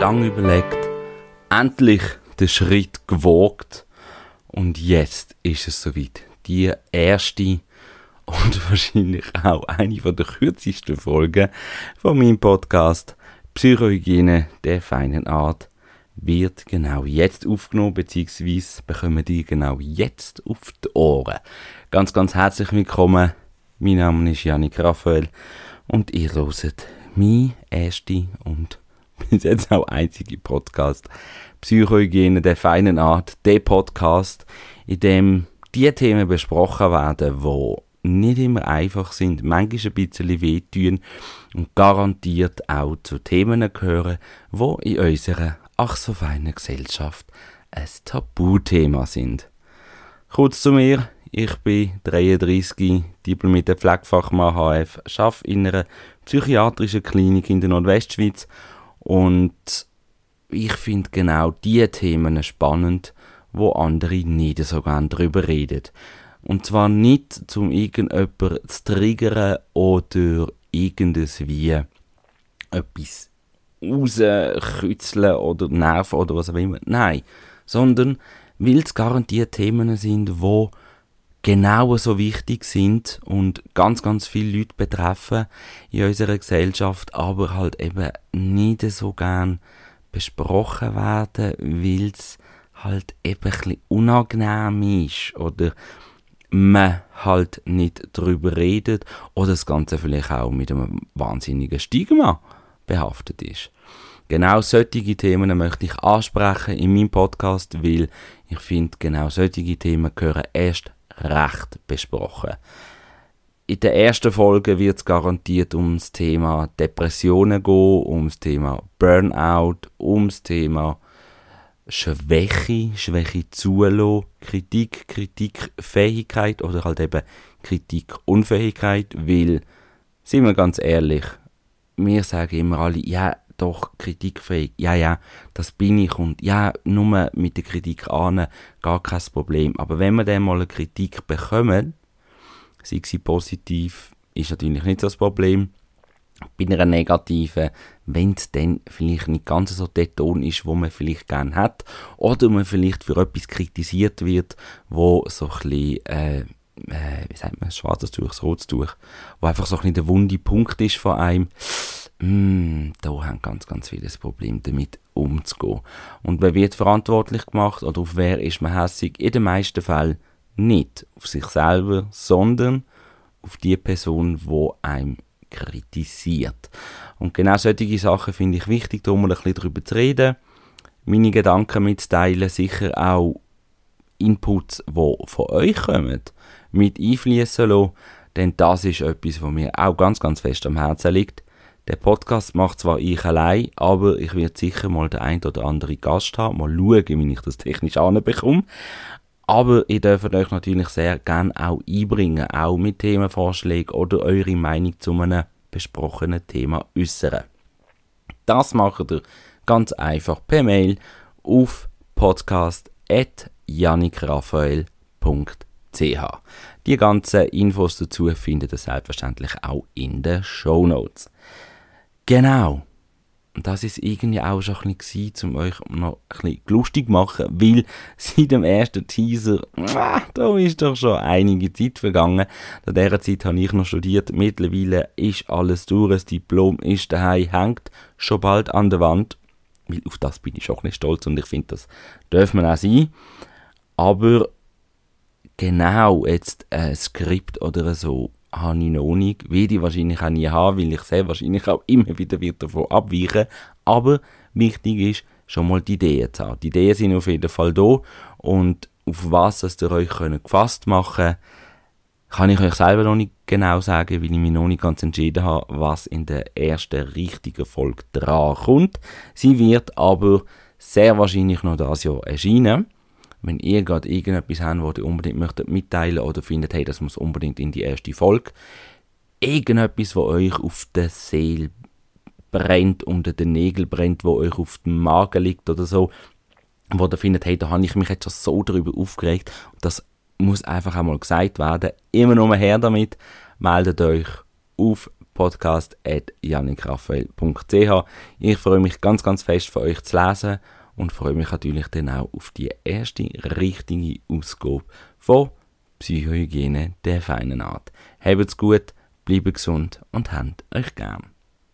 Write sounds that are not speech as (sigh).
lange überlegt, endlich den Schritt gewagt und jetzt ist es soweit. Die erste und (laughs) wahrscheinlich auch eine der kürzesten Folgen von meinem Podcast Psychohygiene der feinen Art wird genau jetzt aufgenommen, beziehungsweise bekommen die genau jetzt auf die Ohren. Ganz, ganz herzlich willkommen. Mein Name ist Janik Raphael und ihr hört mein erste und (laughs) bis jetzt auch einzige Podcast Psychohygiene der feinen Art, der Podcast, in dem die Themen besprochen werden, wo nicht immer einfach sind, manchmal ein bisschen wehtun und garantiert auch zu Themen gehören, wo in unserer ach so feinen Gesellschaft ein Tabuthema sind. Kurz zu mir, ich bin 33, diplomierter Pflegefachmann HF, arbeite in einer psychiatrischen Klinik in der Nordwestschweiz und ich finde genau diese Themen spannend, wo andere nicht so gerne darüber reden. Und zwar nicht, um irgendjemanden zu triggern oder irgendes wie etwas rauskützeln oder nerven oder was auch immer. Nein, sondern weil es garantiert Themen sind, wo genau so wichtig sind und ganz, ganz viele Leute betreffen in unserer Gesellschaft, aber halt eben nicht so gern besprochen werden, weil es halt eben ein unangenehm ist oder man halt nicht drüber redet oder das Ganze vielleicht auch mit einem wahnsinnigen Stigma behaftet ist. Genau solche Themen möchte ich ansprechen in meinem Podcast, weil ich finde, genau solche Themen gehören erst recht besprochen. In der ersten Folge wird es garantiert ums Thema Depressionen gehen, ums Thema Burnout, ums Thema Schwäche, Schwäche zulassen, Kritik, Kritikfähigkeit oder halt eben Kritikunfähigkeit, weil, sind wir ganz ehrlich, wir sagen immer alle, ja, doch, kritikfähig, ja, ja, das bin ich und ja, nur mit der Kritik an, gar kein Problem. Aber wenn wir dann mal eine Kritik bekommen, sei sie positiv, ist natürlich nicht das Problem, bei einer negativen, wenn es dann vielleicht nicht ganz so der Ton ist, wo man vielleicht gerne hat, oder man vielleicht für etwas kritisiert wird, wo so ein bisschen, äh, äh, wie sagt man, schwarzes Tuch, rotes Tuch, wo einfach so ein bisschen der wunde Punkt ist von einem, mm, da haben ganz, ganz viele Probleme damit umzugehen. Und wer wird verantwortlich gemacht oder auf wer ist man hässig? In den meisten Fällen nicht auf sich selber, sondern auf die Person, wo einem kritisiert. Und genau solche Sachen finde ich wichtig, da mal ein bisschen darüber zu reden, meine Gedanken mitzuteilen, sicher auch Inputs, die von euch kommen, mit einfließen lassen, denn das ist etwas, was mir auch ganz, ganz fest am Herzen liegt. Der Podcast macht zwar ich allein, aber ich werde sicher mal den ein oder anderen Gast haben, mal schauen, wie ich das technisch anbekomme. Aber ihr dürft euch natürlich sehr gerne auch einbringen, auch mit Themenvorschlägen oder eure Meinung zu einem besprochenen Thema äußern. Das macht ihr ganz einfach per Mail auf podcast.janikraphael.ch. Die ganzen Infos dazu findet ihr selbstverständlich auch in den Show Notes. Genau. Und das ist irgendwie auch schon ein bisschen um euch noch ein bisschen lustig zu machen, weil (laughs) seit dem ersten Teaser, ah, da ist doch schon einige Zeit vergangen. Zu dieser Zeit habe ich noch studiert. Mittlerweile ist alles durch, das Diplom ist daheim, hängt schon bald an der Wand. Weil auf das bin ich schon nicht stolz und ich finde, das darf man auch sein. Aber genau jetzt ein Skript oder so habe ich noch nicht, werde ich wahrscheinlich auch nie haben, weil ich sehr wahrscheinlich auch immer wieder wird davon abweichen. Aber wichtig ist, schon mal die Ideen zu haben. Die Ideen sind auf jeden Fall da und auf was es ihr euch könnt gefasst machen kann ich euch selber noch nicht genau sagen, weil ich mich noch nicht ganz entschieden habe, was in der ersten richtigen Folge dran kommt. Sie wird aber sehr wahrscheinlich noch das Jahr erscheinen wenn ihr gerade irgendetwas habt, was ihr unbedingt möchtet mitteilen oder findet, hey, das muss unbedingt in die erste Folge, irgendetwas, was euch auf der Seele brennt, unter den Nägeln brennt, wo euch auf dem Magen liegt oder so, wo ihr findet, hey, da habe ich mich jetzt schon so darüber aufgeregt das muss einfach einmal gesagt werden. Immer nur her damit, meldet euch auf podcast.janikraphael.ch. Ich freue mich ganz, ganz fest von euch zu lesen und freue mich natürlich dann auch auf die erste richtige Ausgabe von Psychohygiene der feinen Art. Habt's gut, bleibt gesund und habt euch gern.